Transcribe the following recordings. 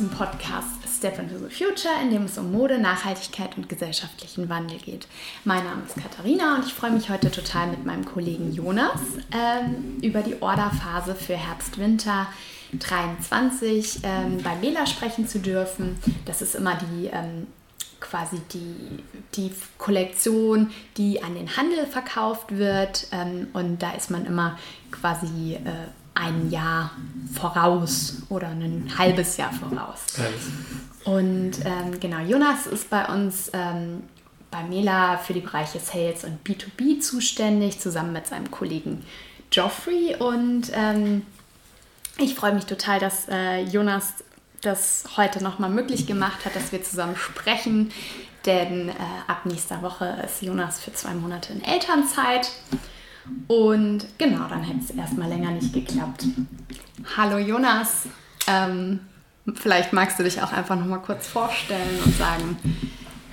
zum Podcast Step into the Future, in dem es um Mode, Nachhaltigkeit und gesellschaftlichen Wandel geht. Mein Name ist Katharina und ich freue mich heute total mit meinem Kollegen Jonas ähm, über die Orderphase für Herbst-Winter 23 ähm, bei Mela sprechen zu dürfen. Das ist immer die ähm, quasi die, die Kollektion, die an den Handel verkauft wird. Ähm, und da ist man immer quasi äh, ein Jahr voraus oder ein halbes Jahr voraus. Und ähm, genau, Jonas ist bei uns ähm, bei Mela für die Bereiche Sales und B2B zuständig, zusammen mit seinem Kollegen Geoffrey. Und ähm, ich freue mich total, dass äh, Jonas das heute nochmal möglich gemacht hat, dass wir zusammen sprechen. Denn äh, ab nächster Woche ist Jonas für zwei Monate in Elternzeit. Und genau, dann hätte es erstmal länger nicht geklappt. Hallo Jonas, ähm, vielleicht magst du dich auch einfach nochmal kurz vorstellen und sagen,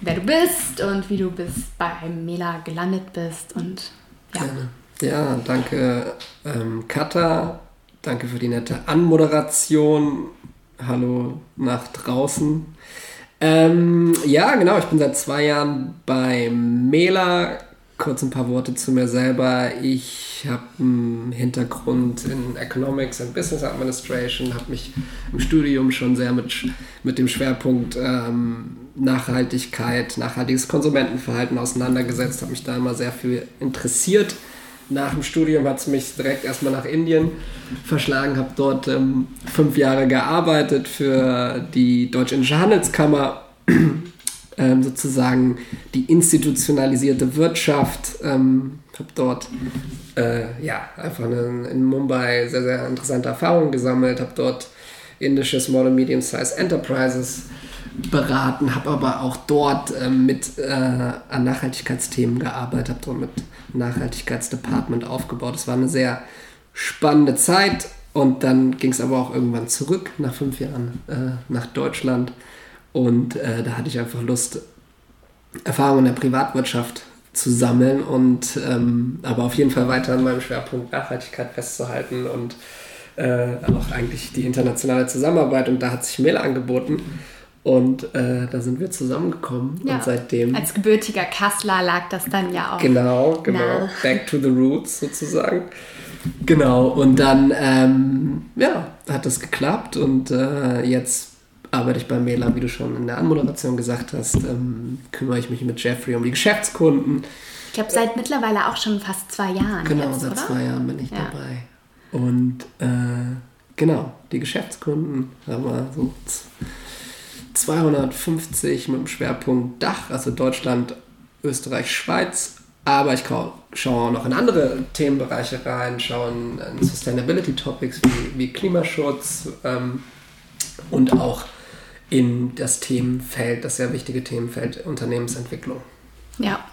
wer du bist und wie du bis bei Mela gelandet bist. Und ja. Gerne. Ja, danke ähm, Katha, danke für die nette Anmoderation. Hallo nach draußen. Ähm, ja, genau, ich bin seit zwei Jahren bei Mela kurz ein paar Worte zu mir selber. Ich habe einen Hintergrund in Economics and Business Administration, habe mich im Studium schon sehr mit, mit dem Schwerpunkt ähm, Nachhaltigkeit, nachhaltiges Konsumentenverhalten auseinandergesetzt, habe mich da immer sehr viel interessiert. Nach dem Studium hat es mich direkt erstmal nach Indien verschlagen, habe dort ähm, fünf Jahre gearbeitet für die Deutsch-Indische Handelskammer ähm, sozusagen die institutionalisierte Wirtschaft. Ähm, habe dort äh, ja, einfach eine, in Mumbai sehr, sehr interessante Erfahrungen gesammelt, habe dort indische Small and Medium Size Enterprises beraten, habe aber auch dort äh, mit äh, an Nachhaltigkeitsthemen gearbeitet, habe dort mit Nachhaltigkeitsdepartment aufgebaut. Es war eine sehr spannende Zeit und dann ging es aber auch irgendwann zurück nach fünf Jahren äh, nach Deutschland und äh, da hatte ich einfach Lust, Erfahrungen in der Privatwirtschaft zu sammeln und ähm, aber auf jeden Fall weiter an meinem Schwerpunkt Nachhaltigkeit festzuhalten und äh, auch eigentlich die internationale Zusammenarbeit. Und da hat sich Mail angeboten. Und äh, da sind wir zusammengekommen. Ja, und seitdem. Als gebürtiger Kassler lag das dann ja auch. Genau, genau. Na. Back to the roots sozusagen. Genau. Und dann, ähm, ja, hat das geklappt. Und äh, jetzt arbeite ich bei Mela, wie du schon in der Anmoderation gesagt hast, ähm, kümmere ich mich mit Jeffrey um die Geschäftskunden. Ich glaube, seit mittlerweile auch schon fast zwei Jahren. Genau, jetzt, seit oder? zwei Jahren bin ich ja. dabei. Und äh, genau, die Geschäftskunden haben wir so 250 mit dem Schwerpunkt Dach, also Deutschland, Österreich, Schweiz. Aber ich schaue auch noch in andere Themenbereiche rein, schaue in, Sustainability Topics wie, wie Klimaschutz ähm, und auch in das Themenfeld, das sehr wichtige Themenfeld Unternehmensentwicklung. Ja,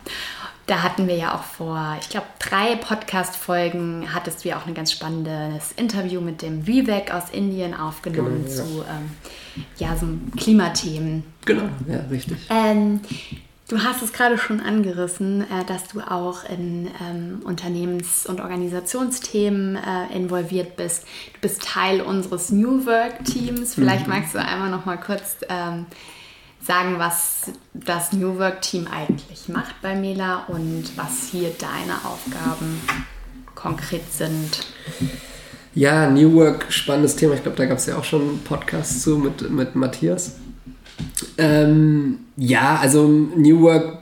da hatten wir ja auch vor, ich glaube, drei Podcast-Folgen hattest du ja auch ein ganz spannendes Interview mit dem Vivek aus Indien aufgenommen genau, ja. zu ähm, ja, so Klimathemen. Genau, ja, richtig. Ähm, Du hast es gerade schon angerissen, äh, dass du auch in ähm, Unternehmens- und Organisationsthemen äh, involviert bist. Du bist Teil unseres New Work-Teams. Vielleicht mhm. magst du einmal noch mal kurz ähm, sagen, was das New Work-Team eigentlich macht bei Mela und was hier deine Aufgaben konkret sind. Ja, New Work, spannendes Thema. Ich glaube, da gab es ja auch schon einen Podcast zu mit, mit Matthias. Ähm, ja, also New Work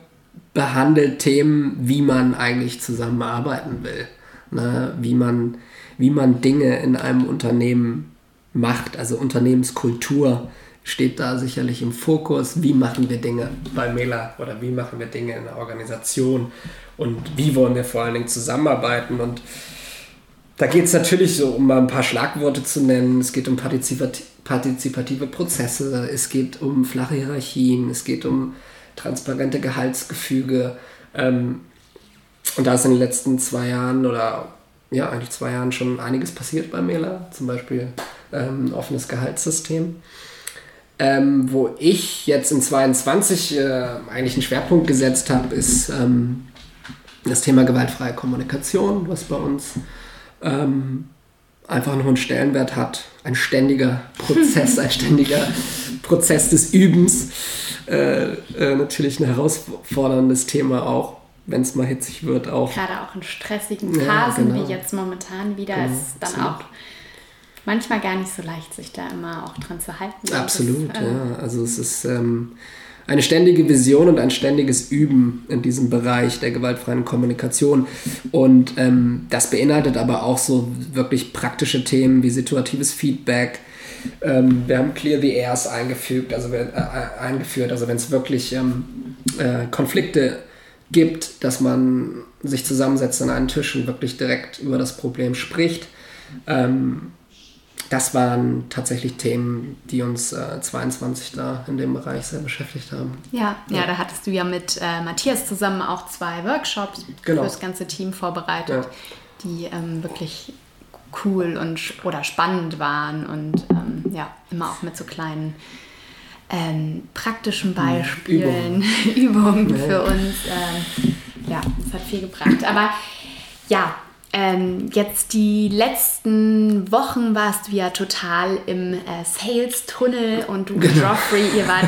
behandelt Themen, wie man eigentlich zusammenarbeiten will. Ne? Wie, man, wie man Dinge in einem Unternehmen macht. Also Unternehmenskultur steht da sicherlich im Fokus. Wie machen wir Dinge bei Mela oder wie machen wir Dinge in der Organisation und wie wollen wir vor allen Dingen zusammenarbeiten und da geht es natürlich so, um mal ein paar Schlagworte zu nennen. Es geht um Partizipati partizipative Prozesse, es geht um flache Hierarchien, es geht um transparente Gehaltsgefüge. Ähm, und da ist in den letzten zwei Jahren oder ja, eigentlich zwei Jahren schon einiges passiert bei Mela, zum Beispiel ähm, offenes Gehaltssystem. Ähm, wo ich jetzt in 22 äh, eigentlich einen Schwerpunkt gesetzt habe, ist ähm, das Thema gewaltfreie Kommunikation, was bei uns ähm, einfach noch einen Stellenwert hat. Ein ständiger Prozess, ein ständiger Prozess des Übens äh, äh, natürlich ein herausforderndes Thema auch, wenn es mal hitzig wird. Auch. Gerade auch in stressigen Phasen ja, genau. wie jetzt momentan wieder genau, ist dann absolut. auch manchmal gar nicht so leicht, sich da immer auch dran zu halten. Absolut, das, äh, ja. Also es ist ähm, eine ständige Vision und ein ständiges Üben in diesem Bereich der gewaltfreien Kommunikation. Und ähm, das beinhaltet aber auch so wirklich praktische Themen wie situatives Feedback. Ähm, wir haben Clear the Airs eingefügt, also äh, eingeführt, also wenn es wirklich ähm, äh, Konflikte gibt, dass man sich zusammensetzt an einen Tisch und wirklich direkt über das Problem spricht. Ähm, das waren tatsächlich Themen, die uns äh, 22 da in dem Bereich sehr beschäftigt haben. Ja, ja, ja da hattest du ja mit äh, Matthias zusammen auch zwei Workshops genau. für das ganze Team vorbereitet, ja. die ähm, wirklich cool und oder spannend waren und ähm, ja, immer auch mit so kleinen ähm, praktischen hm, Beispielen, Übungen, Übungen ja. für uns. Ähm, ja, das hat viel gebracht. Aber ja, ähm, jetzt die letzten Wochen warst du ja total im äh, Sales-Tunnel und du und genau. Geoffrey, ihr wart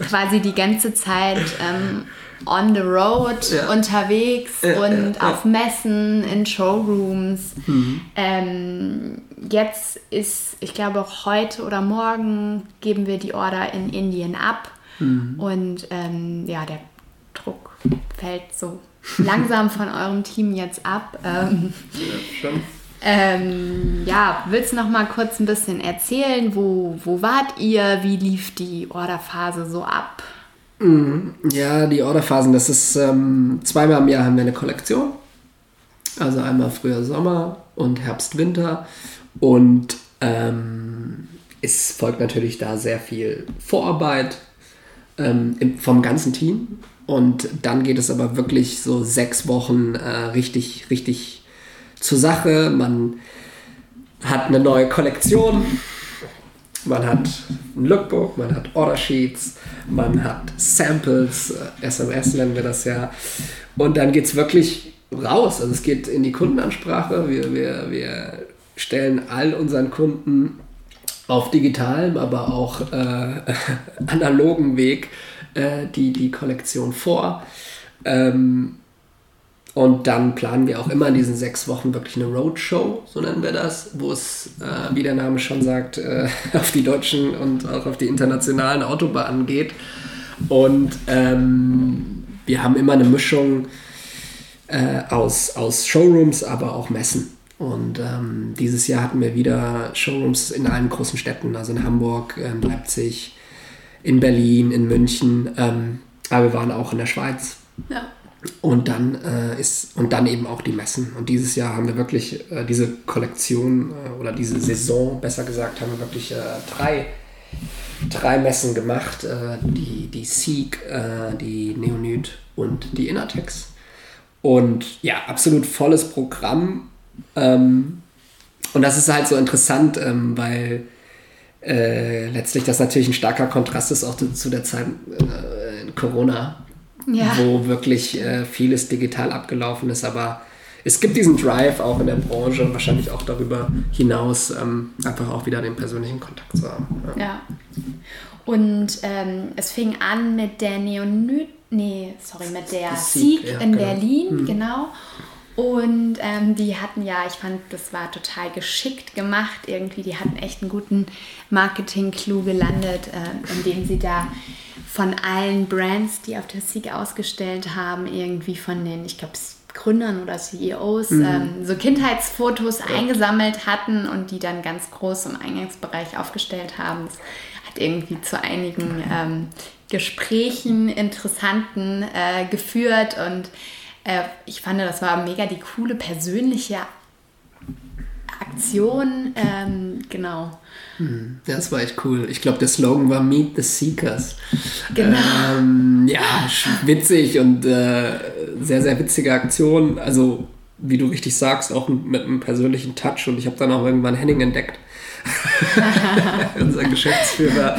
quasi die ganze Zeit ähm, on the road ja. unterwegs ja, und ja, auf Messen, in Showrooms. Mhm. Ähm, jetzt ist, ich glaube, heute oder morgen geben wir die Order in Indien ab. Mhm. Und ähm, ja, der Druck fällt so langsam von eurem Team jetzt ab. Ähm, ja. Ähm, ja, willst du noch mal kurz ein bisschen erzählen, wo, wo wart ihr, wie lief die Orderphase so ab? Mhm. Ja, die Orderphasen, das ist ähm, zweimal im Jahr haben wir eine Kollektion. Also einmal früher Sommer und Herbst, Winter. Und ähm, es folgt natürlich da sehr viel Vorarbeit ähm, vom ganzen Team. Und dann geht es aber wirklich so sechs Wochen äh, richtig, richtig zur Sache. Man hat eine neue Kollektion, man hat ein Lookbook, man hat Order Sheets, man hat Samples, äh, SMS nennen wir das ja. Und dann geht es wirklich raus. Also es geht in die Kundenansprache. Wir, wir, wir stellen all unseren Kunden auf digitalem, aber auch äh, analogen Weg äh, die, die Kollektion vor. Ähm, und dann planen wir auch immer in diesen sechs Wochen wirklich eine Roadshow, so nennen wir das, wo es, äh, wie der Name schon sagt, äh, auf die deutschen und auch auf die internationalen Autobahnen geht. Und ähm, wir haben immer eine Mischung äh, aus, aus Showrooms, aber auch Messen. Und ähm, dieses Jahr hatten wir wieder Showrooms in allen großen Städten, also in Hamburg, in Leipzig, in Berlin, in München, ähm, aber wir waren auch in der Schweiz. Ja. Und dann äh, ist und dann eben auch die Messen. Und dieses Jahr haben wir wirklich äh, diese Kollektion äh, oder diese Saison, besser gesagt, haben wir wirklich äh, drei, drei Messen gemacht. Äh, die, die Seek, äh, die Neonyd und die Innertex. Und ja, absolut volles Programm. Ähm, und das ist halt so interessant, ähm, weil äh, letztlich das natürlich ein starker Kontrast ist auch zu, zu der Zeit äh, in Corona, ja. wo wirklich äh, vieles digital abgelaufen ist, aber es gibt diesen Drive auch in der Branche und wahrscheinlich auch darüber hinaus, ähm, einfach auch wieder den persönlichen Kontakt zu haben. Ja. ja. Und ähm, es fing an mit der Neonyd, nee, sorry, mit der Sieg ja, in genau. Berlin, mhm. genau. Und ähm, die hatten ja, ich fand, das war total geschickt gemacht irgendwie. Die hatten echt einen guten Marketing-Clou gelandet, äh, indem sie da von allen Brands, die auf der Sieg ausgestellt haben, irgendwie von den, ich glaube, Gründern oder CEOs mhm. ähm, so Kindheitsfotos ja. eingesammelt hatten und die dann ganz groß im Eingangsbereich aufgestellt haben. Das hat irgendwie zu einigen ähm, Gesprächen, interessanten äh, geführt und äh, ich fand, das war mega die coole persönliche Aktion. Ähm, genau. Hm, das war echt cool. Ich glaube, der Slogan war Meet the Seekers. Genau. Ähm, ja, witzig und äh, sehr, sehr witzige Aktion. Also, wie du richtig sagst, auch mit einem persönlichen Touch. Und ich habe dann auch irgendwann Henning entdeckt. unser Geschäftsführer.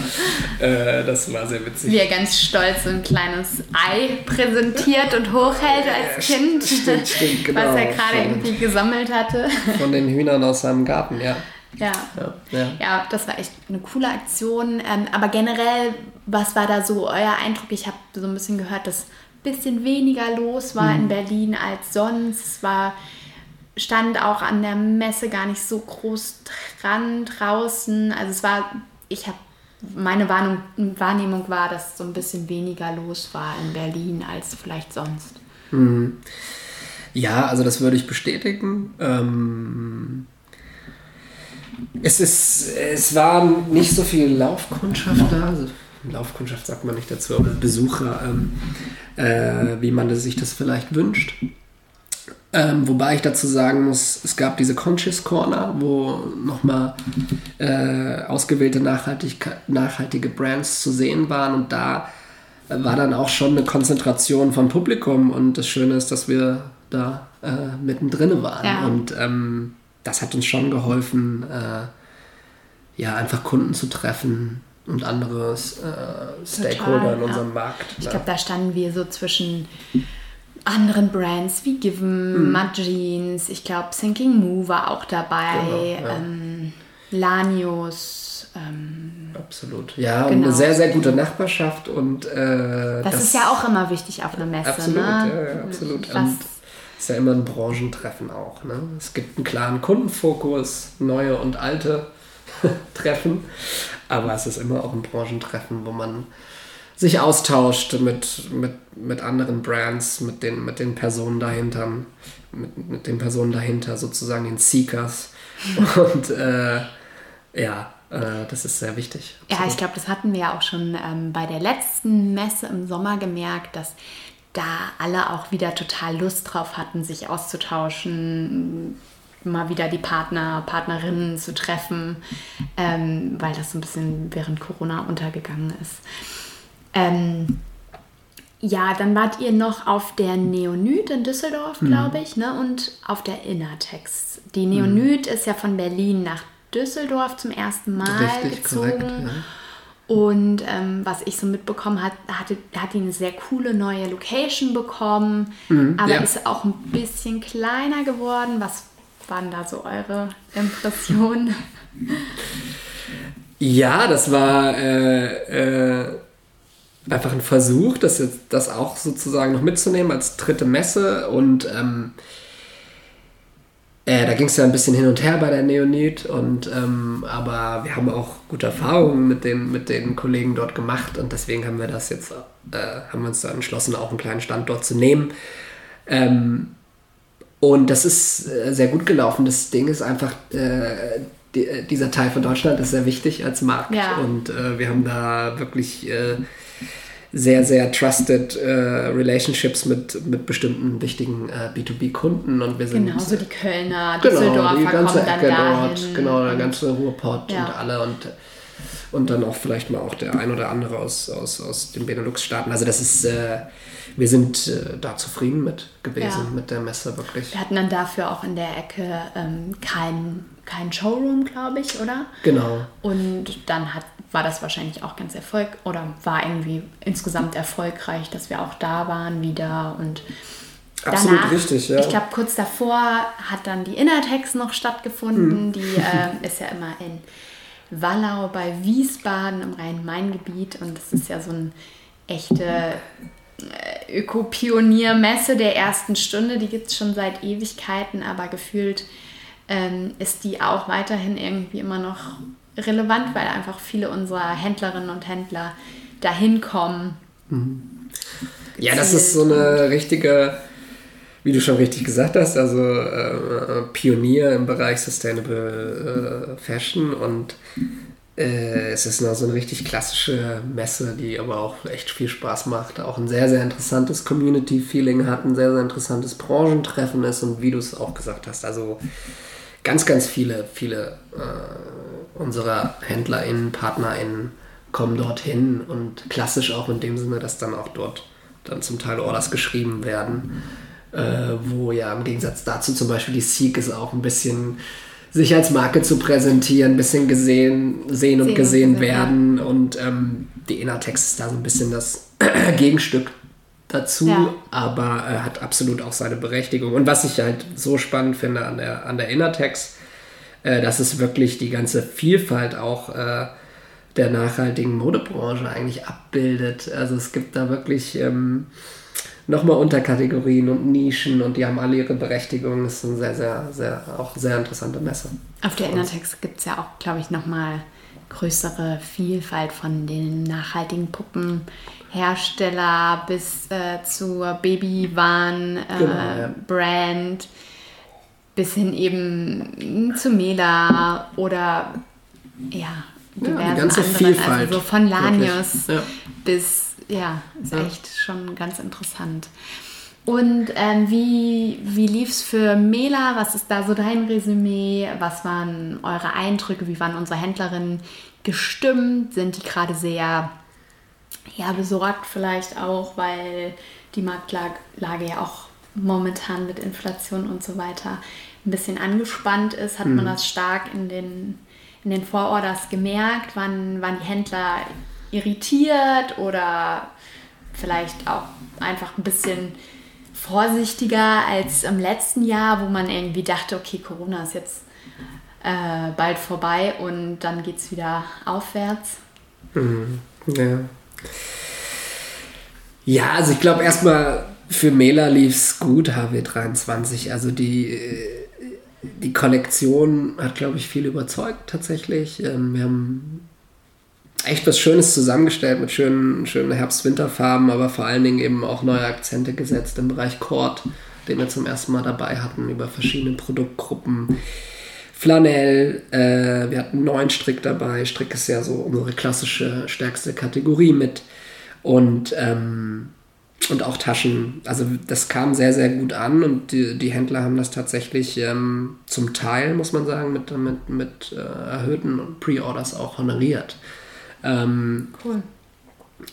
Äh, das war sehr witzig. Wie er ganz stolz ein kleines Ei präsentiert und hochhält als Kind, stimmt, stimmt, genau. was er gerade irgendwie gesammelt hatte. Von den Hühnern aus seinem Garten, ja. Ja. Ja, ja. ja, das war echt eine coole Aktion. Ähm, aber generell, was war da so euer Eindruck? Ich habe so ein bisschen gehört, dass ein bisschen weniger los war mhm. in Berlin als sonst. Es war, stand auch an der Messe gar nicht so groß dran draußen. Also es war, ich habe meine Wahrnehmung war, dass so ein bisschen weniger los war in Berlin als vielleicht sonst. Mhm. Ja, also das würde ich bestätigen. Ähm, es, ist, es war nicht so viel Laufkundschaft da. Also Laufkundschaft sagt man nicht dazu, aber Besucher, ähm, äh, wie man sich das vielleicht wünscht. Ähm, wobei ich dazu sagen muss, es gab diese Conscious Corner, wo nochmal äh, ausgewählte nachhaltige Brands zu sehen waren und da war dann auch schon eine Konzentration vom Publikum und das Schöne ist, dass wir da äh, mittendrin waren ja. und ähm, das hat uns schon geholfen, äh, ja, einfach Kunden zu treffen und andere äh, Stakeholder Total, in unserem ja. Markt. Ich glaube, da standen wir so zwischen anderen Brands wie Given, mhm. Mud Jeans, ich glaube Thinking Move war auch dabei, genau, ja. ähm, Lanius. Ähm, Absolut. Ja, genau. eine sehr, sehr gute Nachbarschaft und äh, das, das, ist ja auch immer wichtig auf einer Messe. Absolut, ne? ja, ja, absolut. Was, und ist ja immer ein Branchentreffen auch. Ne? Es gibt einen klaren Kundenfokus, neue und alte Treffen, aber es ist immer auch ein Branchentreffen, wo man sich austauscht mit, mit, mit anderen Brands, mit den, mit den Personen dahinter, mit, mit den Personen dahinter, sozusagen den Seekers. Und äh, ja, äh, das ist sehr wichtig. Absolut. Ja, ich glaube, das hatten wir ja auch schon ähm, bei der letzten Messe im Sommer gemerkt, dass da alle auch wieder total Lust drauf hatten, sich auszutauschen, mal wieder die Partner, Partnerinnen zu treffen, ähm, weil das so ein bisschen während Corona untergegangen ist. Ähm, ja, dann wart ihr noch auf der Neonyt in Düsseldorf, mhm. glaube ich, ne? und auf der Innertext. Die Neonyt mhm. ist ja von Berlin nach Düsseldorf zum ersten Mal Richtig, gezogen. Korrekt, ja. Und ähm, was ich so mitbekommen habe, hatte, hat die eine sehr coole neue Location bekommen, mhm, aber ja. ist auch ein bisschen kleiner geworden. Was waren da so eure Impressionen? Ja, das war äh, äh einfach ein Versuch, das jetzt das auch sozusagen noch mitzunehmen als dritte Messe und ähm, äh, da ging es ja ein bisschen hin und her bei der Neonit und ähm, aber wir haben auch gute Erfahrungen mit den, mit den Kollegen dort gemacht und deswegen haben wir das jetzt, äh, haben wir uns da entschlossen, auch einen kleinen Standort zu nehmen. Ähm, und das ist äh, sehr gut gelaufen. Das Ding ist einfach, äh, die, äh, dieser Teil von Deutschland ist sehr wichtig als Markt ja. und äh, wir haben da wirklich sehr, sehr trusted äh, Relationships mit, mit bestimmten wichtigen äh, B2B-Kunden und wir sind. Genauso die Kölner, genau, Düsseldorfer die ganze kommen Ecke dann dort, genau, der ganze Ruhrpott ja. und alle und, und dann auch vielleicht mal auch der ein oder andere aus, aus, aus den Benelux-Staaten. Also das ist, äh, wir sind äh, da zufrieden mit gewesen, ja. mit der Messe wirklich. Wir hatten dann dafür auch in der Ecke ähm, kein, kein Showroom, glaube ich, oder? Genau. Und dann hat war das wahrscheinlich auch ganz erfolg oder war irgendwie insgesamt erfolgreich, dass wir auch da waren wieder und Absolut danach, richtig, ja. Ich glaube, kurz davor hat dann die Innertex noch stattgefunden. Mhm. Die äh, ist ja immer in Wallau bei Wiesbaden im Rhein-Main-Gebiet und das ist ja so eine echte äh, Öko-Pionier-Messe der ersten Stunde. Die gibt es schon seit Ewigkeiten, aber gefühlt ähm, ist die auch weiterhin irgendwie immer noch relevant, weil einfach viele unserer Händlerinnen und Händler dahin kommen. Mhm. Ja, das ist so eine richtige, wie du schon richtig gesagt hast, also äh, Pionier im Bereich Sustainable äh, Fashion und äh, es ist noch so eine richtig klassische Messe, die aber auch echt viel Spaß macht, auch ein sehr, sehr interessantes Community-Feeling hat, ein sehr, sehr interessantes Branchentreffen ist und wie du es auch gesagt hast, also ganz, ganz viele, viele äh, unserer HändlerInnen, PartnerInnen kommen dorthin und klassisch auch in dem Sinne, dass dann auch dort dann zum Teil Orders geschrieben werden, äh, wo ja im Gegensatz dazu zum Beispiel die Seek ist auch ein bisschen sich als Marke zu präsentieren, ein bisschen gesehen, sehen und gesehen werden ja. und ähm, die Innertext ist da so ein bisschen das Gegenstück dazu, ja. aber äh, hat absolut auch seine Berechtigung. Und was ich halt so spannend finde an der, an der Innertext, äh, dass es wirklich die ganze Vielfalt auch äh, der nachhaltigen Modebranche eigentlich abbildet. Also es gibt da wirklich ähm, nochmal Unterkategorien und Nischen und die haben alle ihre Berechtigung. Das ist eine sehr, sehr, sehr, auch sehr interessante Messe. Auf der Innertex gibt es ja auch, glaube ich, nochmal größere Vielfalt von den nachhaltigen Puppenhersteller bis äh, zur Babywahn-Brand. Äh, genau, ja. Bis hin eben zu Mela oder ja, diversen ja, die ganze anderen. Vielfalt. Also so von Lanius ja. bis ja, ist ja. echt schon ganz interessant. Und ähm, wie, wie lief es für Mela? Was ist da so dein Resümee? Was waren eure Eindrücke? Wie waren unsere Händlerinnen gestimmt? Sind die gerade sehr ja, besorgt vielleicht auch, weil die Marktlage ja auch momentan mit Inflation und so weiter ein bisschen angespannt ist? Hat mhm. man das stark in den, in den Vororders gemerkt? Wann waren die Händler irritiert oder vielleicht auch einfach ein bisschen vorsichtiger als im letzten Jahr, wo man irgendwie dachte, okay, Corona ist jetzt äh, bald vorbei und dann geht es wieder aufwärts. Mhm. Ja. ja, also ich glaube erstmal für Mela lief es gut, HW23. Also die, die Kollektion hat, glaube ich, viel überzeugt tatsächlich. Ähm, wir haben echt was Schönes zusammengestellt mit schönen, schönen Herbst-Winterfarben, aber vor allen Dingen eben auch neue Akzente gesetzt im Bereich Cord, den wir zum ersten Mal dabei hatten, über verschiedene Produktgruppen. Flanell, äh, wir hatten neuen Strick dabei. Strick ist ja so unsere klassische, stärkste Kategorie mit. Und, ähm, und auch Taschen. Also das kam sehr, sehr gut an und die, die Händler haben das tatsächlich ähm, zum Teil, muss man sagen, mit, mit, mit äh, erhöhten Pre-Orders auch honoriert. Ähm, cool.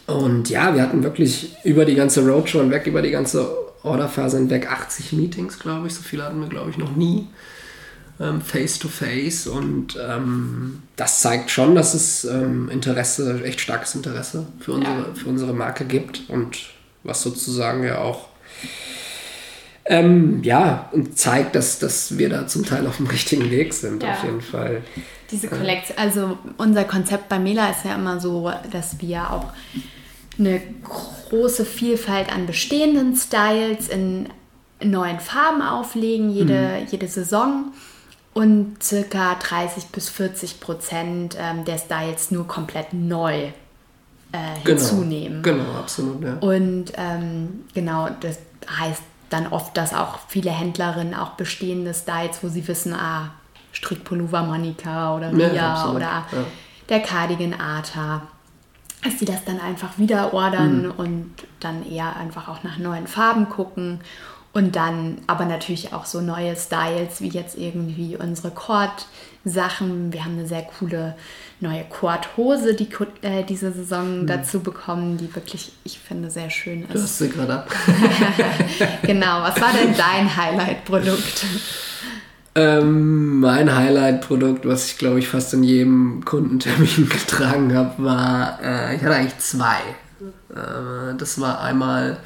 Und ja, wir hatten wirklich über die ganze Roadshow hinweg, über die ganze Orderphase hinweg 80 Meetings, glaube ich. So viele hatten wir, glaube ich, noch nie. Ähm, face to face. Und ähm, das zeigt schon, dass es ähm, Interesse, echt starkes Interesse für unsere, ja. für unsere Marke gibt. Und was sozusagen ja auch ähm, ja, und zeigt, dass, dass wir da zum Teil auf dem richtigen Weg sind, ja. auf jeden Fall. Diese Kollektion, also unser Konzept bei Mela ist ja immer so, dass wir auch eine große Vielfalt an bestehenden Styles in neuen Farben auflegen, jede, mhm. jede Saison und circa 30 bis 40 Prozent ähm, der Styles nur komplett neu äh, genau. hinzunehmen. Genau, absolut. Ja. Und ähm, genau, das heißt dann oft, dass auch viele Händlerinnen auch bestehende Styles, wo sie wissen, ah, Strickpullover Monika oder Ria ja, oder ja. der Cardigan Arta, dass sie das dann einfach wieder ordern mhm. und dann eher einfach auch nach neuen Farben gucken und dann aber natürlich auch so neue Styles wie jetzt irgendwie unsere Cord-Sachen. Wir haben eine sehr coole neue Cord-Hose die, äh, diese Saison mhm. dazu bekommen, die wirklich, ich finde, sehr schön ist. Du hast sie gerade ab. genau, was war denn dein Highlight-Produkt? Ähm, mein Highlight-Produkt, was ich glaube ich fast in jedem Kundentermin getragen habe, war, äh, ich hatte eigentlich zwei. Äh, das war einmal ein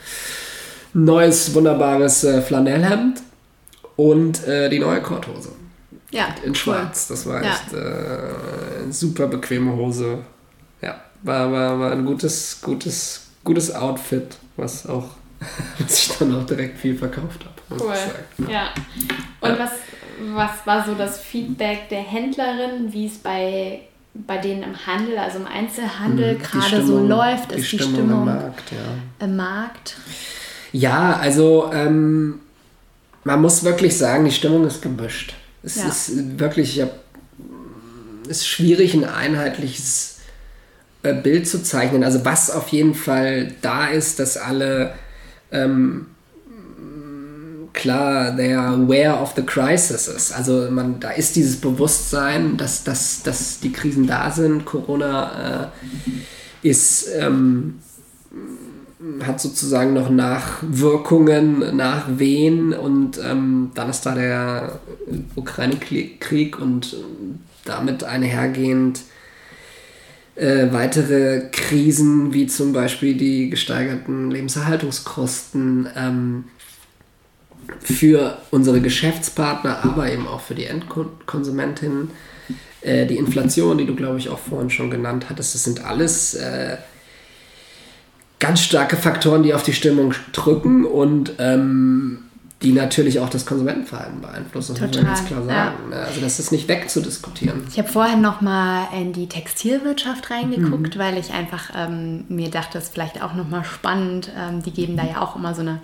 neues, wunderbares äh, Flanellhemd und äh, die neue Korthose. Ja. In schwarz. Cool. Das war echt äh, eine super bequeme Hose. Ja, war, war, war ein gutes, gutes, gutes Outfit, was auch was ich dann auch direkt viel verkauft habe. Cool. Ja. Und ja. was was war so das Feedback der Händlerin, wie es bei, bei denen im Handel, also im Einzelhandel mhm, gerade so läuft? Ist die Stimmung, die Stimmung im Markt, ja. Im Markt? Ja, also ähm, man muss wirklich sagen, die Stimmung ist gemischt. Es ja. ist wirklich, ich hab, ist schwierig, ein einheitliches äh, Bild zu zeichnen. Also was auf jeden Fall da ist, dass alle ähm, klar, they are aware of the crises. Also man, da ist dieses Bewusstsein, dass, dass, dass die Krisen da sind. Corona äh, ist, ähm, hat sozusagen noch Nachwirkungen, Nachwehen und ähm, dann ist da der Ukraine-Krieg und damit einhergehend äh, weitere Krisen, wie zum Beispiel die gesteigerten Lebenserhaltungskosten, ähm, für unsere Geschäftspartner, aber eben auch für die Endkonsumentinnen. Äh, die Inflation, die du, glaube ich, auch vorhin schon genannt hattest, das sind alles äh, ganz starke Faktoren, die auf die Stimmung drücken und ähm, die natürlich auch das Konsumentenverhalten beeinflussen. Das Total, muss man ganz klar sagen. Ja. Also das ist nicht wegzudiskutieren. Ich habe vorhin noch mal in die Textilwirtschaft reingeguckt, mhm. weil ich einfach ähm, mir dachte, das ist vielleicht auch noch mal spannend. Ähm, die geben da ja auch immer so eine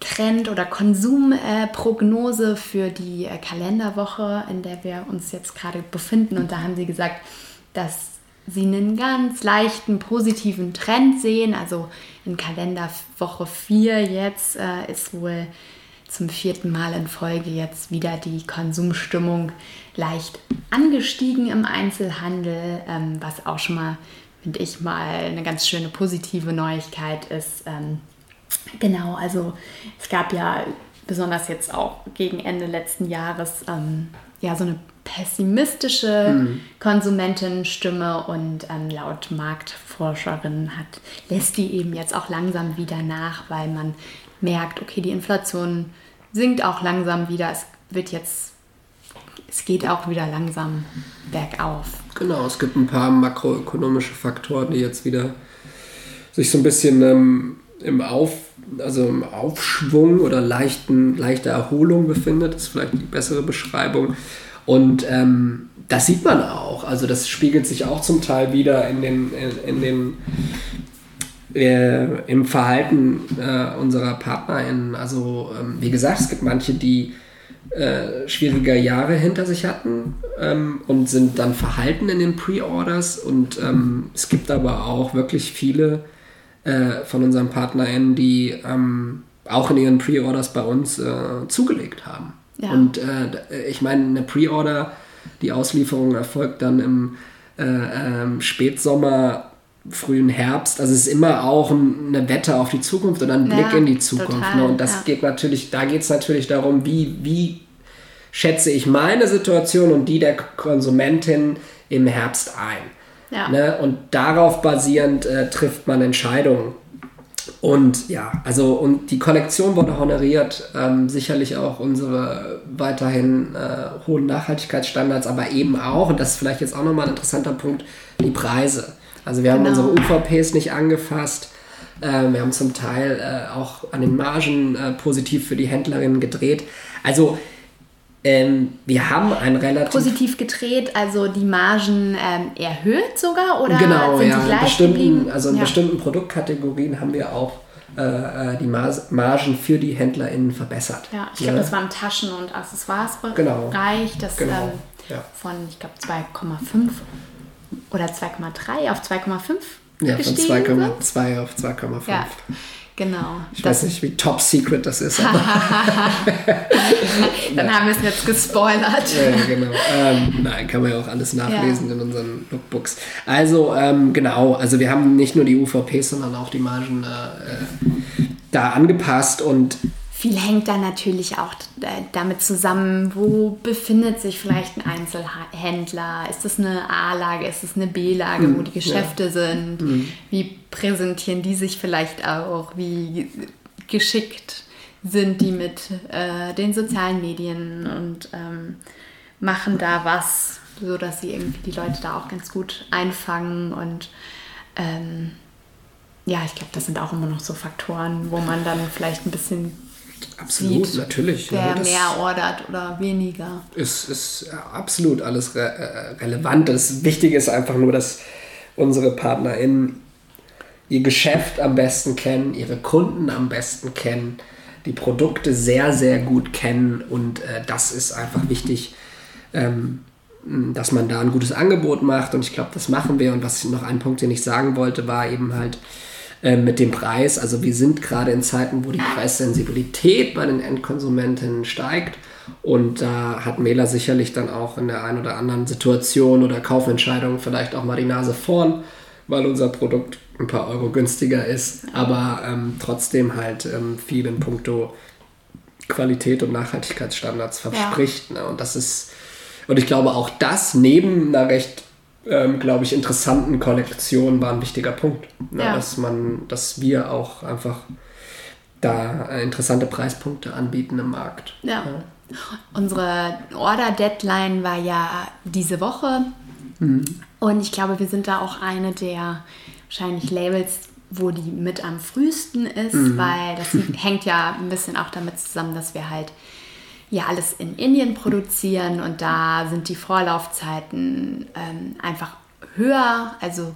Trend- oder Konsumprognose äh, für die äh, Kalenderwoche, in der wir uns jetzt gerade befinden. Und da haben sie gesagt, dass sie einen ganz leichten positiven Trend sehen. Also in Kalenderwoche 4 jetzt äh, ist wohl zum vierten Mal in Folge jetzt wieder die Konsumstimmung leicht angestiegen im Einzelhandel, ähm, was auch schon mal, finde ich mal, eine ganz schöne positive Neuigkeit ist. Ähm, genau, also es gab ja besonders jetzt auch gegen Ende letzten Jahres ähm, ja so eine pessimistische mhm. Konsumentenstimme und ähm, laut Marktforscherin hat, lässt die eben jetzt auch langsam wieder nach, weil man merkt, okay, die Inflation sinkt auch langsam wieder. Es wird jetzt, es geht auch wieder langsam bergauf. Genau, es gibt ein paar makroökonomische Faktoren, die jetzt wieder sich so ein bisschen ähm, im Auf, also im Aufschwung oder leichten, leichter Erholung befindet. Das ist vielleicht die bessere Beschreibung. Und ähm, das sieht man auch. Also das spiegelt sich auch zum Teil wieder in den, in, den äh, im Verhalten äh, unserer PartnerInnen. Also, ähm, wie gesagt, es gibt manche, die äh, schwierige Jahre hinter sich hatten ähm, und sind dann verhalten in den Pre-Orders. Und ähm, es gibt aber auch wirklich viele äh, von unseren PartnerInnen, die ähm, auch in ihren Pre-Orders bei uns äh, zugelegt haben. Ja. Und äh, ich meine, eine Pre-Order, die Auslieferung erfolgt dann im ähm, Spätsommer frühen Herbst. Also es ist immer auch eine Wette auf die Zukunft oder ein Blick ja, in die Zukunft. Ne? Und das ja. geht natürlich, da geht es natürlich darum, wie, wie schätze ich meine Situation und die der Konsumentin im Herbst ein. Ja. Ne? Und darauf basierend äh, trifft man Entscheidungen. Und ja, also und die Kollektion wurde honoriert, ähm, sicherlich auch unsere weiterhin äh, hohen Nachhaltigkeitsstandards, aber eben auch, und das ist vielleicht jetzt auch nochmal ein interessanter Punkt, die Preise. Also wir haben genau. unsere UVPs nicht angefasst. Äh, wir haben zum Teil äh, auch an den Margen äh, positiv für die Händlerinnen gedreht. Also ähm, wir haben ein relativ... Positiv gedreht, also die Margen ähm, erhöht sogar oder genau, sind ja, die gleich in bestimmten, geblieben? Also in ja. bestimmten Produktkategorien haben wir auch äh, äh, die Margen für die HändlerInnen verbessert. Ja, ich glaube, ja. das war im Taschen- und Accessoires-Bereich, genau. das genau. Ähm, ja. von, ich glaube, 2,5 oder 2,3 auf 2,5 ja, von 2,2 auf 2,5. Ja, genau. Ich weiß nicht, wie top secret das ist. Dann haben wir es jetzt gespoilert. ja, genau. Ähm, nein, kann man ja auch alles nachlesen ja. in unseren Lookbooks. Also, ähm, genau, also wir haben nicht nur die UVPs, sondern auch die Margen äh, da angepasst und viel hängt da natürlich auch damit zusammen, wo befindet sich vielleicht ein Einzelhändler? Ist das eine A-Lage, ist das eine B-Lage, mhm. wo die Geschäfte ja. sind? Mhm. Wie präsentieren die sich vielleicht auch? Wie geschickt sind die mit äh, den sozialen Medien und ähm, machen da was, sodass sie irgendwie die Leute da auch ganz gut einfangen und ähm, ja, ich glaube, das sind auch immer noch so Faktoren, wo man dann vielleicht ein bisschen Absolut, sieht, natürlich. Wer ja, mehr ordert oder weniger. Ist, ist absolut alles re äh, relevant. Das Wichtige ist einfach nur, dass unsere PartnerInnen ihr Geschäft am besten kennen, ihre Kunden am besten kennen, die Produkte sehr, sehr gut kennen und äh, das ist einfach wichtig, ähm, dass man da ein gutes Angebot macht und ich glaube, das machen wir und was noch ein Punkt, den ich sagen wollte, war eben halt, äh, mit dem Preis. Also wir sind gerade in Zeiten, wo die Preissensibilität bei den Endkonsumenten steigt. Und da hat Mela sicherlich dann auch in der einen oder anderen Situation oder Kaufentscheidung vielleicht auch mal die Nase vorn, weil unser Produkt ein paar Euro günstiger ist, aber ähm, trotzdem halt ähm, viel in puncto Qualität und Nachhaltigkeitsstandards verspricht. Ja. Ne? Und das ist, und ich glaube auch das neben einer recht ähm, glaube ich, interessanten Kollektion war ein wichtiger Punkt. Ne? Ja. Dass man, dass wir auch einfach da äh, interessante Preispunkte anbieten im Markt. Ja. ja. Unsere Order-Deadline war ja diese Woche. Mhm. Und ich glaube, wir sind da auch eine der wahrscheinlich Labels, wo die mit am frühesten ist, mhm. weil das hängt ja ein bisschen auch damit zusammen, dass wir halt ja alles in Indien produzieren und da sind die Vorlaufzeiten ähm, einfach höher. Also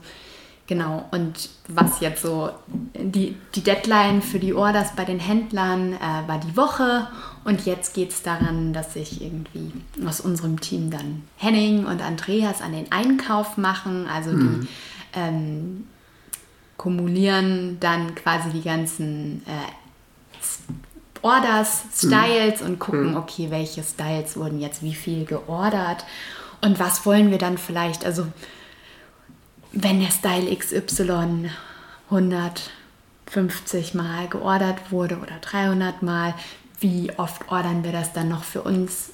genau, und was jetzt so die, die Deadline für die Orders bei den Händlern äh, war die Woche und jetzt geht es daran, dass sich irgendwie aus unserem Team dann Henning und Andreas an den Einkauf machen, also mhm. die ähm, kumulieren dann quasi die ganzen äh, Orders, Styles mhm. und gucken, mhm. okay, welche Styles wurden jetzt wie viel geordert und was wollen wir dann vielleicht, also wenn der Style XY 150 Mal geordert wurde oder 300 Mal, wie oft ordern wir das dann noch für uns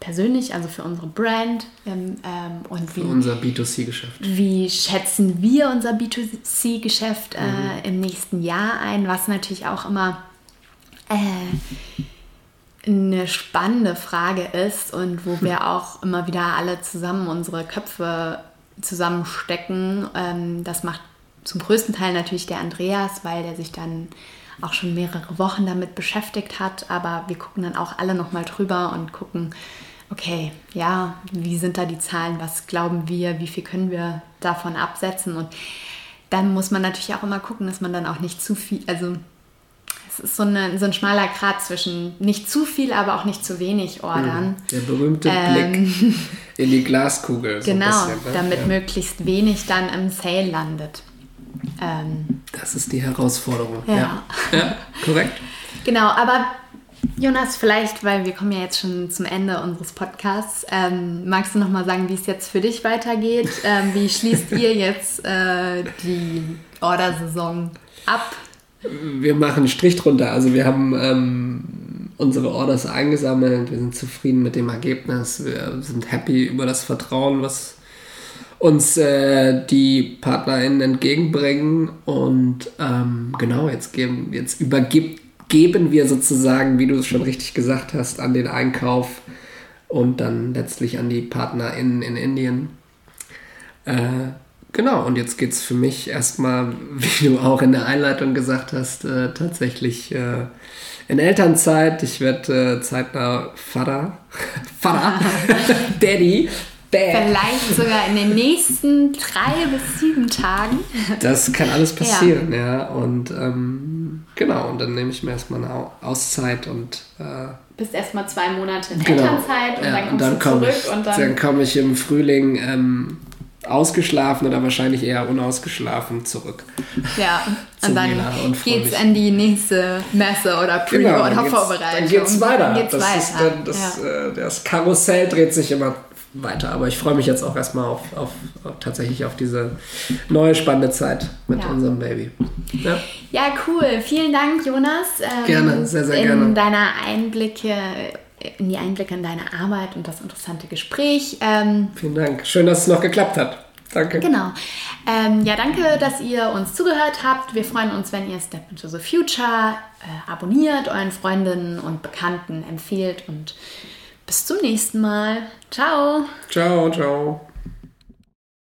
persönlich, also für unsere Brand ähm, ähm, und für wie, unser B2C-Geschäft. Wie schätzen wir unser B2C-Geschäft äh, mhm. im nächsten Jahr ein, was natürlich auch immer äh, eine spannende Frage ist und wo wir auch immer wieder alle zusammen unsere Köpfe zusammenstecken. Ähm, das macht zum größten Teil natürlich der Andreas, weil der sich dann auch schon mehrere Wochen damit beschäftigt hat. Aber wir gucken dann auch alle nochmal drüber und gucken, okay, ja, wie sind da die Zahlen, was glauben wir, wie viel können wir davon absetzen und dann muss man natürlich auch immer gucken, dass man dann auch nicht zu viel, also ist so, eine, so ein schmaler Grad zwischen nicht zu viel, aber auch nicht zu wenig ordern. Mhm. Der berühmte ähm, Blick in die Glaskugel. So genau, bisschen, ne? damit ja. möglichst wenig dann im Sale landet. Ähm, das ist die Herausforderung. Ja. ja. ja korrekt. Genau, aber Jonas, vielleicht, weil wir kommen ja jetzt schon zum Ende unseres Podcasts, ähm, magst du noch mal sagen, wie es jetzt für dich weitergeht? Ähm, wie schließt ihr jetzt äh, die Ordersaison ab? Wir machen einen Strich drunter. Also wir haben ähm, unsere Orders eingesammelt. Wir sind zufrieden mit dem Ergebnis. Wir sind happy über das Vertrauen, was uns äh, die PartnerInnen entgegenbringen. Und ähm, genau, jetzt, geben, jetzt übergibt geben wir sozusagen, wie du es schon richtig gesagt hast, an den Einkauf und dann letztlich an die PartnerInnen in Indien. Äh, genau, und jetzt geht es für mich erstmal, wie du auch in der Einleitung gesagt hast, äh, tatsächlich äh, in Elternzeit. Ich werde äh, zeitnah Vater, Vater, Daddy Bam. Vielleicht sogar in den nächsten drei bis sieben Tagen. Das kann alles passieren, ja. ja. Und ähm, genau, und dann nehme ich mir erstmal eine Auszeit und. Äh, Bist erstmal zwei Monate in genau, Elternzeit und ja, dann kommst und dann du zurück. Ich, und dann, dann komme ich im Frühling ähm, ausgeschlafen oder wahrscheinlich eher unausgeschlafen zurück. Ja, und dann geht es an die nächste Messe oder Pre- genau, oder Vorbereitung. Dann geht es weiter. Dann geht's das, weiter. Ist dann, das, ja. äh, das Karussell dreht sich immer weiter. Aber ich freue mich jetzt auch erstmal auf, auf, auf, tatsächlich auf diese neue spannende Zeit mit ja. unserem Baby. Ja. ja, cool. Vielen Dank, Jonas. Ähm, gerne, sehr, sehr in gerne. In deine Einblicke in die Einblicke in deine Arbeit und das interessante Gespräch. Ähm, Vielen Dank. Schön, dass es noch geklappt hat. Danke. Genau. Ähm, ja, danke, dass ihr uns zugehört habt. Wir freuen uns, wenn ihr Step into the Future äh, abonniert, euren Freundinnen und Bekannten empfehlt und bis zum nächsten Mal. Ciao. Ciao, ciao.